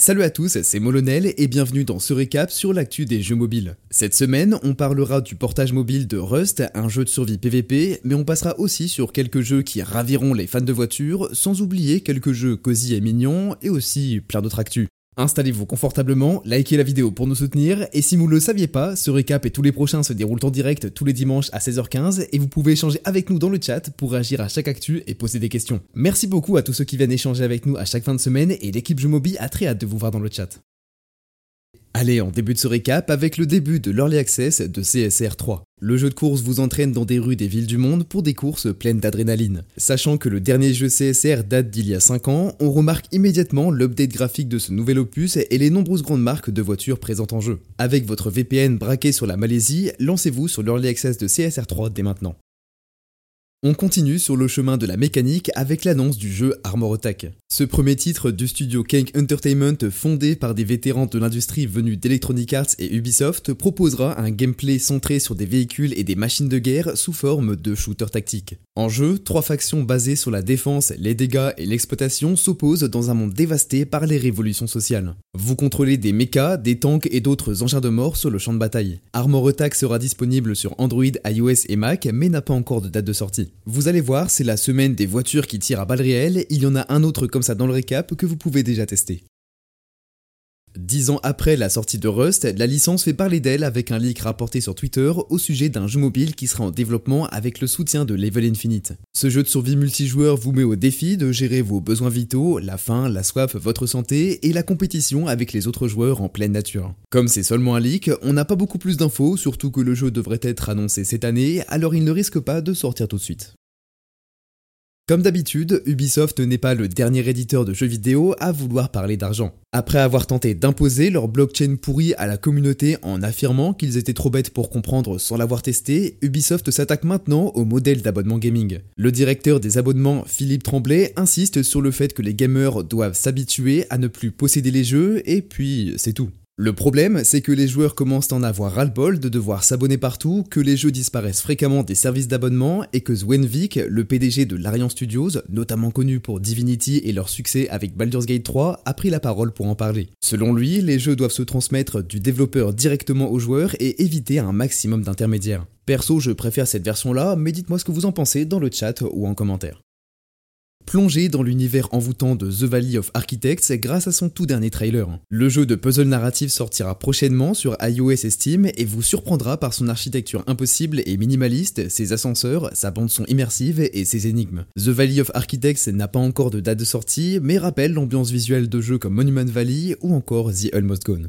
Salut à tous, c'est Molonel et bienvenue dans ce récap sur l'actu des jeux mobiles. Cette semaine, on parlera du portage mobile de Rust, un jeu de survie PVP, mais on passera aussi sur quelques jeux qui raviront les fans de voitures, sans oublier quelques jeux cosy et mignons, et aussi plein d'autres actus. Installez-vous confortablement, likez la vidéo pour nous soutenir, et si vous ne le saviez pas, ce récap et tous les prochains se déroulent en direct tous les dimanches à 16h15, et vous pouvez échanger avec nous dans le chat pour réagir à chaque actu et poser des questions. Merci beaucoup à tous ceux qui viennent échanger avec nous à chaque fin de semaine, et l'équipe Jeux a très hâte de vous voir dans le chat. Allez, on débute ce récap avec le début de l'Early Access de CSR 3. Le jeu de course vous entraîne dans des rues des villes du monde pour des courses pleines d'adrénaline. Sachant que le dernier jeu CSR date d'il y a 5 ans, on remarque immédiatement l'update graphique de ce nouvel opus et les nombreuses grandes marques de voitures présentes en jeu. Avec votre VPN braqué sur la Malaisie, lancez-vous sur l'Early Access de CSR 3 dès maintenant. On continue sur le chemin de la mécanique avec l'annonce du jeu Armor Attack. Ce premier titre du studio Kank Entertainment fondé par des vétérans de l'industrie venus d'Electronic Arts et Ubisoft proposera un gameplay centré sur des véhicules et des machines de guerre sous forme de shooter tactique. En jeu, trois factions basées sur la défense, les dégâts et l'exploitation s'opposent dans un monde dévasté par les révolutions sociales. Vous contrôlez des mechas, des tanks et d'autres engins de mort sur le champ de bataille. Armor Attack sera disponible sur Android, iOS et Mac mais n'a pas encore de date de sortie. Vous allez voir, c'est la semaine des voitures qui tirent à balles réelles, il y en a un autre comme ça dans le récap que vous pouvez déjà tester. Dix ans après la sortie de Rust, la licence fait parler d'elle avec un leak rapporté sur Twitter au sujet d'un jeu mobile qui sera en développement avec le soutien de Level Infinite. Ce jeu de survie multijoueur vous met au défi de gérer vos besoins vitaux, la faim, la soif, votre santé et la compétition avec les autres joueurs en pleine nature. Comme c'est seulement un leak, on n'a pas beaucoup plus d'infos, surtout que le jeu devrait être annoncé cette année, alors il ne risque pas de sortir tout de suite. Comme d'habitude, Ubisoft n'est pas le dernier éditeur de jeux vidéo à vouloir parler d'argent. Après avoir tenté d'imposer leur blockchain pourri à la communauté en affirmant qu'ils étaient trop bêtes pour comprendre sans l'avoir testé, Ubisoft s'attaque maintenant au modèle d'abonnement gaming. Le directeur des abonnements, Philippe Tremblay, insiste sur le fait que les gamers doivent s'habituer à ne plus posséder les jeux et puis c'est tout. Le problème, c'est que les joueurs commencent à en avoir ras-le-bol de devoir s'abonner partout, que les jeux disparaissent fréquemment des services d'abonnement et que Zwenvik, le PDG de Larian Studios, notamment connu pour Divinity et leur succès avec Baldur's Gate 3, a pris la parole pour en parler. Selon lui, les jeux doivent se transmettre du développeur directement aux joueurs et éviter un maximum d'intermédiaires. Perso, je préfère cette version-là, mais dites-moi ce que vous en pensez dans le chat ou en commentaire plongé dans l'univers envoûtant de The Valley of Architects grâce à son tout dernier trailer. Le jeu de puzzle narratif sortira prochainement sur iOS et Steam et vous surprendra par son architecture impossible et minimaliste, ses ascenseurs, sa bande son immersive et ses énigmes. The Valley of Architects n'a pas encore de date de sortie, mais rappelle l'ambiance visuelle de jeux comme Monument Valley ou encore The Almost Gone.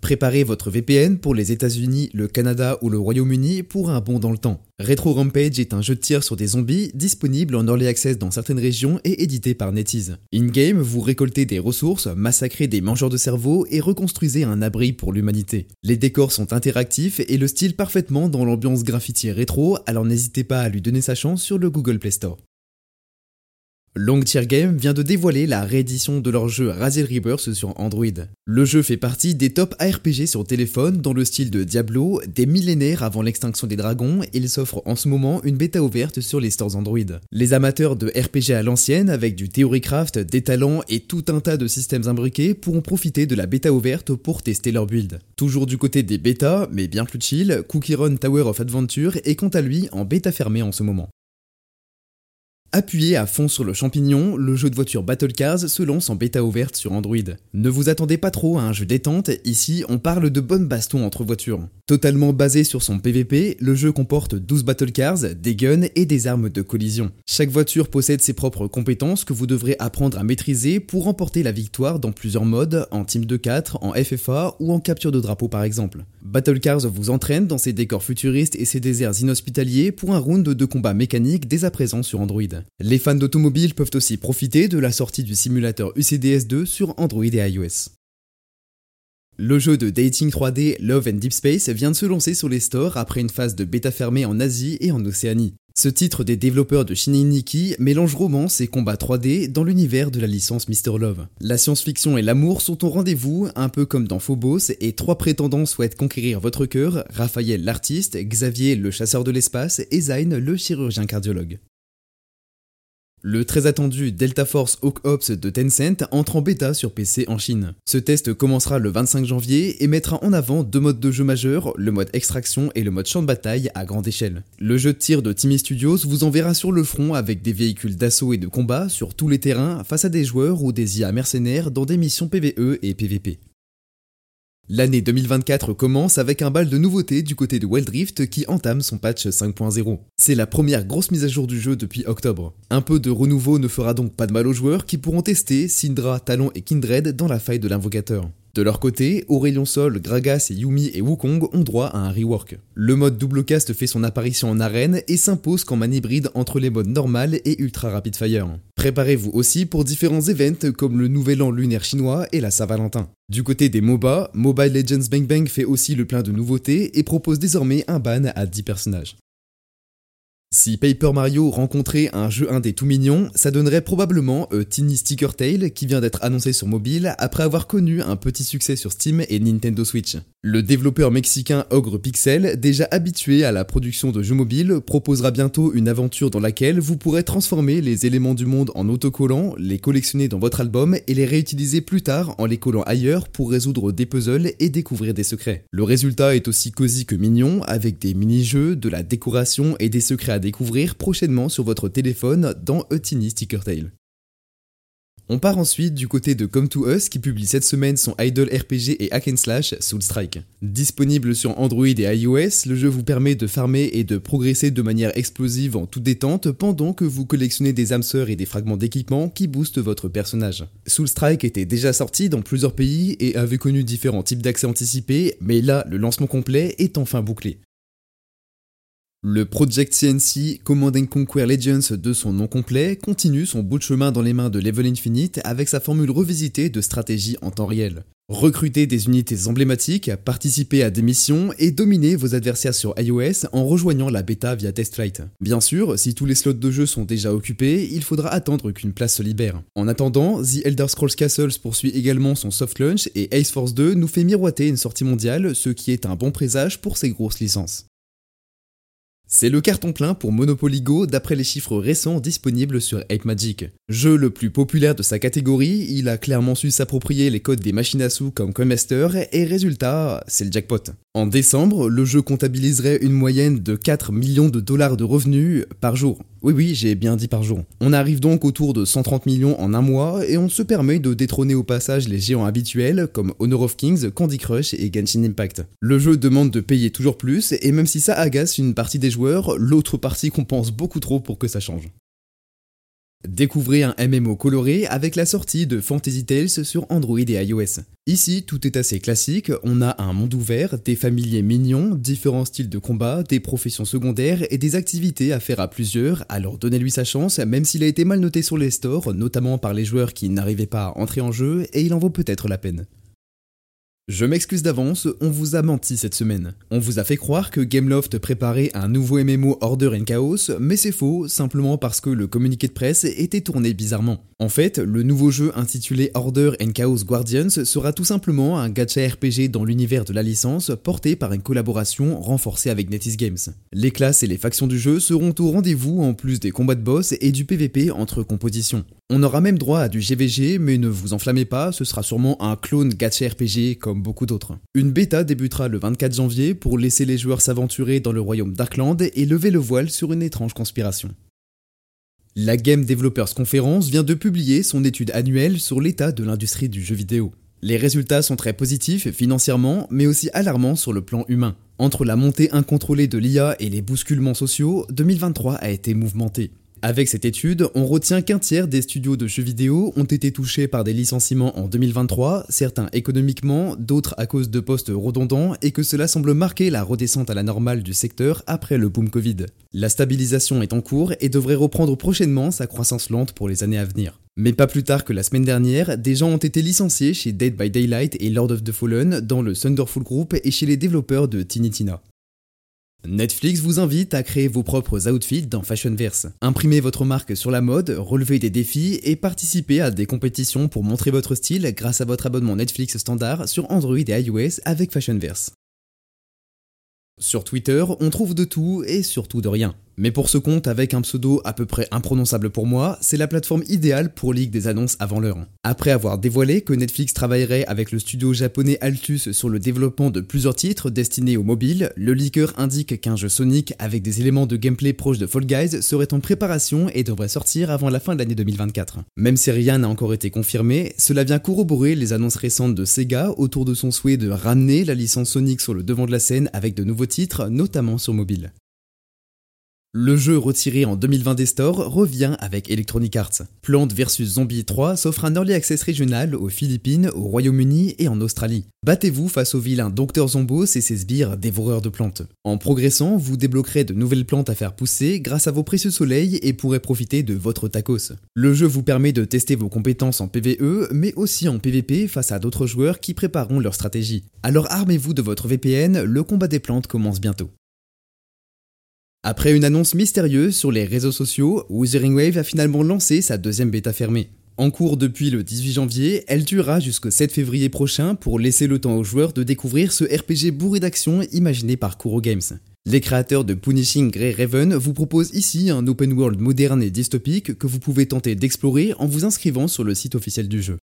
Préparez votre VPN pour les États-Unis, le Canada ou le Royaume-Uni pour un bond dans le temps. Retro Rampage est un jeu de tir sur des zombies disponible en early access dans certaines régions et édité par NetEase. In-game, vous récoltez des ressources, massacrez des mangeurs de cerveau et reconstruisez un abri pour l'humanité. Les décors sont interactifs et le style parfaitement dans l'ambiance graffiti rétro, alors n'hésitez pas à lui donner sa chance sur le Google Play Store. Longtier Game vient de dévoiler la réédition de leur jeu Raziel Rebirth sur Android. Le jeu fait partie des top ARPG sur téléphone dans le style de Diablo, des millénaires avant l'extinction des dragons, et il s'offre en ce moment une bêta ouverte sur les stores Android. Les amateurs de RPG à l'ancienne, avec du Theorycraft, des talents et tout un tas de systèmes imbriqués, pourront profiter de la bêta ouverte pour tester leur build. Toujours du côté des bêtas, mais bien plus chill, Cookie Run Tower of Adventure est quant à lui en bêta fermée en ce moment. Appuyé à fond sur le champignon, le jeu de voiture Battle Cars se lance en bêta ouverte sur Android. Ne vous attendez pas trop à un jeu détente, ici on parle de bonnes bastons entre voitures. Totalement basé sur son PVP, le jeu comporte 12 Battle Cars, des guns et des armes de collision. Chaque voiture possède ses propres compétences que vous devrez apprendre à maîtriser pour remporter la victoire dans plusieurs modes, en team de 4, en FFA ou en capture de drapeau par exemple. Battle Cars vous entraîne dans ses décors futuristes et ses déserts inhospitaliers pour un round de combat mécanique dès à présent sur Android. Les fans d'automobile peuvent aussi profiter de la sortie du simulateur UCDS2 sur Android et iOS. Le jeu de dating 3D Love and Deep Space vient de se lancer sur les stores après une phase de bêta fermée en Asie et en Océanie. Ce titre des développeurs de Shinji Nikki mélange romance et combat 3D dans l'univers de la licence Mr. Love. La science-fiction et l'amour sont au rendez-vous, un peu comme dans Phobos, et trois prétendants souhaitent conquérir votre cœur, Raphaël l'artiste, Xavier le chasseur de l'espace et Zayn le chirurgien cardiologue. Le très attendu Delta Force Hawk Ops de Tencent entre en bêta sur PC en Chine. Ce test commencera le 25 janvier et mettra en avant deux modes de jeu majeurs, le mode extraction et le mode champ de bataille à grande échelle. Le jeu de tir de Timmy Studios vous enverra sur le front avec des véhicules d'assaut et de combat sur tous les terrains face à des joueurs ou des IA mercenaires dans des missions PvE et PvP. L'année 2024 commence avec un bal de nouveautés du côté de Wild Rift qui entame son patch 5.0. C'est la première grosse mise à jour du jeu depuis octobre. Un peu de renouveau ne fera donc pas de mal aux joueurs qui pourront tester Syndra, Talon et Kindred dans la faille de l'invocateur. De leur côté, Aurelion Sol, Gragas Yumi et Wukong ont droit à un rework. Le mode double cast fait son apparition en arène et s'impose comme un hybride entre les modes normal et ultra rapid fire. Préparez-vous aussi pour différents events comme le Nouvel An lunaire chinois et la Saint-Valentin. Du côté des MOBA, Mobile Legends Bang Bang fait aussi le plein de nouveautés et propose désormais un ban à 10 personnages. Si Paper Mario rencontrait un jeu indé tout mignon, ça donnerait probablement A Tiny Sticker Tale qui vient d'être annoncé sur mobile après avoir connu un petit succès sur Steam et Nintendo Switch. Le développeur mexicain Ogre Pixel, déjà habitué à la production de jeux mobiles, proposera bientôt une aventure dans laquelle vous pourrez transformer les éléments du monde en autocollants, les collectionner dans votre album et les réutiliser plus tard en les collant ailleurs pour résoudre des puzzles et découvrir des secrets. Le résultat est aussi cosy que mignon, avec des mini-jeux, de la décoration et des secrets à découvrir prochainement sur votre téléphone dans A Tiny Sticker Tale. On part ensuite du côté de Come to Us qui publie cette semaine son idol RPG et hack and slash Soul Strike. Disponible sur Android et iOS, le jeu vous permet de farmer et de progresser de manière explosive en toute détente pendant que vous collectionnez des âmes et des fragments d'équipement qui boostent votre personnage. Soul Strike était déjà sorti dans plusieurs pays et avait connu différents types d'accès anticipés, mais là le lancement complet est enfin bouclé. Le Project CNC Command Conquer Legends de son nom complet continue son bout de chemin dans les mains de Level Infinite avec sa formule revisitée de stratégie en temps réel. Recrutez des unités emblématiques, participez à des missions et dominez vos adversaires sur iOS en rejoignant la bêta via TestFlight. Bien sûr, si tous les slots de jeu sont déjà occupés, il faudra attendre qu'une place se libère. En attendant, The Elder Scrolls Castles poursuit également son soft launch et Ace Force 2 nous fait miroiter une sortie mondiale, ce qui est un bon présage pour ces grosses licences. C'est le carton plein pour Monopoly Go d'après les chiffres récents disponibles sur Ape Magic. Jeu le plus populaire de sa catégorie, il a clairement su s'approprier les codes des machines à sous comme Coinmaster et résultat, c'est le jackpot. En décembre, le jeu comptabiliserait une moyenne de 4 millions de dollars de revenus par jour. Oui oui, j'ai bien dit par jour. On arrive donc autour de 130 millions en un mois et on se permet de détrôner au passage les géants habituels comme Honor of Kings, Candy Crush et Genshin Impact. Le jeu demande de payer toujours plus et même si ça agace une partie des joueurs, l'autre partie compense beaucoup trop pour que ça change. Découvrez un MMO coloré avec la sortie de Fantasy Tales sur Android et iOS. Ici, tout est assez classique, on a un monde ouvert, des familiers mignons, différents styles de combat, des professions secondaires et des activités à faire à plusieurs, alors donnez-lui sa chance, même s'il a été mal noté sur les stores, notamment par les joueurs qui n'arrivaient pas à entrer en jeu, et il en vaut peut-être la peine. Je m'excuse d'avance, on vous a menti cette semaine. On vous a fait croire que Gameloft préparait un nouveau MMO Order and Chaos, mais c'est faux, simplement parce que le communiqué de presse était tourné bizarrement. En fait, le nouveau jeu intitulé Order and Chaos Guardians sera tout simplement un gacha RPG dans l'univers de la licence porté par une collaboration renforcée avec NetEase Games. Les classes et les factions du jeu seront au rendez-vous en plus des combats de boss et du PVP entre compositions. On aura même droit à du GVG, mais ne vous enflammez pas, ce sera sûrement un clone gacha RPG comme beaucoup d'autres. Une bêta débutera le 24 janvier pour laisser les joueurs s'aventurer dans le royaume Darkland et lever le voile sur une étrange conspiration. La Game Developers Conference vient de publier son étude annuelle sur l'état de l'industrie du jeu vidéo. Les résultats sont très positifs financièrement, mais aussi alarmants sur le plan humain. Entre la montée incontrôlée de l'IA et les bousculements sociaux, 2023 a été mouvementé. Avec cette étude, on retient qu'un tiers des studios de jeux vidéo ont été touchés par des licenciements en 2023, certains économiquement, d'autres à cause de postes redondants, et que cela semble marquer la redescente à la normale du secteur après le boom Covid. La stabilisation est en cours et devrait reprendre prochainement sa croissance lente pour les années à venir. Mais pas plus tard que la semaine dernière, des gens ont été licenciés chez Dead by Daylight et Lord of the Fallen, dans le Thunderful Group et chez les développeurs de Tinitina. Netflix vous invite à créer vos propres outfits dans Fashionverse. Imprimez votre marque sur la mode, relevez des défis et participez à des compétitions pour montrer votre style grâce à votre abonnement Netflix standard sur Android et iOS avec Fashionverse. Sur Twitter, on trouve de tout et surtout de rien. Mais pour ce compte avec un pseudo à peu près imprononçable pour moi, c'est la plateforme idéale pour leak des annonces avant l'heure. Après avoir dévoilé que Netflix travaillerait avec le studio japonais Altus sur le développement de plusieurs titres destinés aux mobiles, le leaker indique qu'un jeu Sonic avec des éléments de gameplay proches de Fall Guys serait en préparation et devrait sortir avant la fin de l'année 2024. Même si rien n'a encore été confirmé, cela vient corroborer les annonces récentes de Sega autour de son souhait de ramener la licence Sonic sur le devant de la scène avec de nouveaux titres, notamment sur mobile. Le jeu retiré en 2020 des stores revient avec Electronic Arts. Plants vs Zombie 3 s'offre un early access régional aux Philippines, au Royaume-Uni et en Australie. Battez-vous face au vilain Dr Zombos et ses sbires dévoreurs de plantes. En progressant, vous débloquerez de nouvelles plantes à faire pousser grâce à vos précieux soleils et pourrez profiter de votre tacos. Le jeu vous permet de tester vos compétences en PvE, mais aussi en PvP face à d'autres joueurs qui prépareront leur stratégie. Alors armez-vous de votre VPN, le combat des plantes commence bientôt. Après une annonce mystérieuse sur les réseaux sociaux, Wuthering Wave a finalement lancé sa deuxième bêta fermée. En cours depuis le 18 janvier, elle durera jusqu'au 7 février prochain pour laisser le temps aux joueurs de découvrir ce RPG bourré d'action imaginé par Kuro Games. Les créateurs de Punishing Grey Raven vous proposent ici un open world moderne et dystopique que vous pouvez tenter d'explorer en vous inscrivant sur le site officiel du jeu.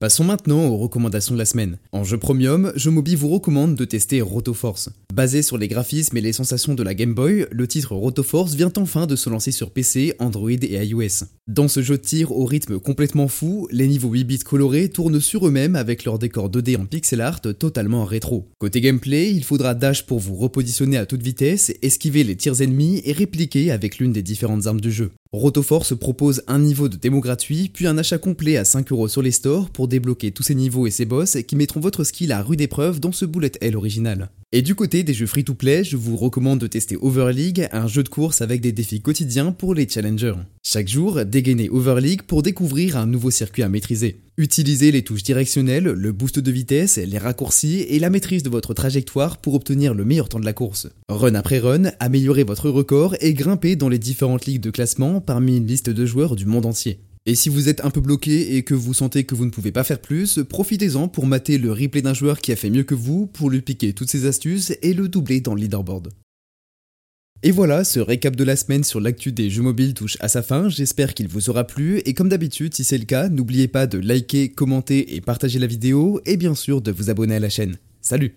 Passons maintenant aux recommandations de la semaine. En jeu premium, Mobi vous recommande de tester Rotoforce. Basé sur les graphismes et les sensations de la Game Boy, le titre Rotoforce vient enfin de se lancer sur PC, Android et iOS. Dans ce jeu de tir au rythme complètement fou, les niveaux 8 bits colorés tournent sur eux-mêmes avec leur décor 2D en pixel art totalement rétro. Côté gameplay, il faudra dash pour vous repositionner à toute vitesse, esquiver les tirs ennemis et répliquer avec l'une des différentes armes du jeu. Rotoforce propose un niveau de démo gratuit, puis un achat complet à 5€ sur les stores pour débloquer tous ces niveaux et ces boss qui mettront votre skill à rude épreuve dans ce bullet hell original. Et du côté des jeux free-to-play, je vous recommande de tester Overleague, un jeu de course avec des défis quotidiens pour les challengers. Chaque jour, dégainez Overleague pour découvrir un nouveau circuit à maîtriser. Utilisez les touches directionnelles, le boost de vitesse, les raccourcis et la maîtrise de votre trajectoire pour obtenir le meilleur temps de la course. Run après run, améliorez votre record et grimpez dans les différentes ligues de classement parmi une liste de joueurs du monde entier. Et si vous êtes un peu bloqué et que vous sentez que vous ne pouvez pas faire plus, profitez-en pour mater le replay d'un joueur qui a fait mieux que vous, pour lui piquer toutes ses astuces et le doubler dans le leaderboard. Et voilà, ce récap de la semaine sur l'actu des jeux mobiles touche à sa fin, j'espère qu'il vous aura plu, et comme d'habitude, si c'est le cas, n'oubliez pas de liker, commenter et partager la vidéo, et bien sûr de vous abonner à la chaîne. Salut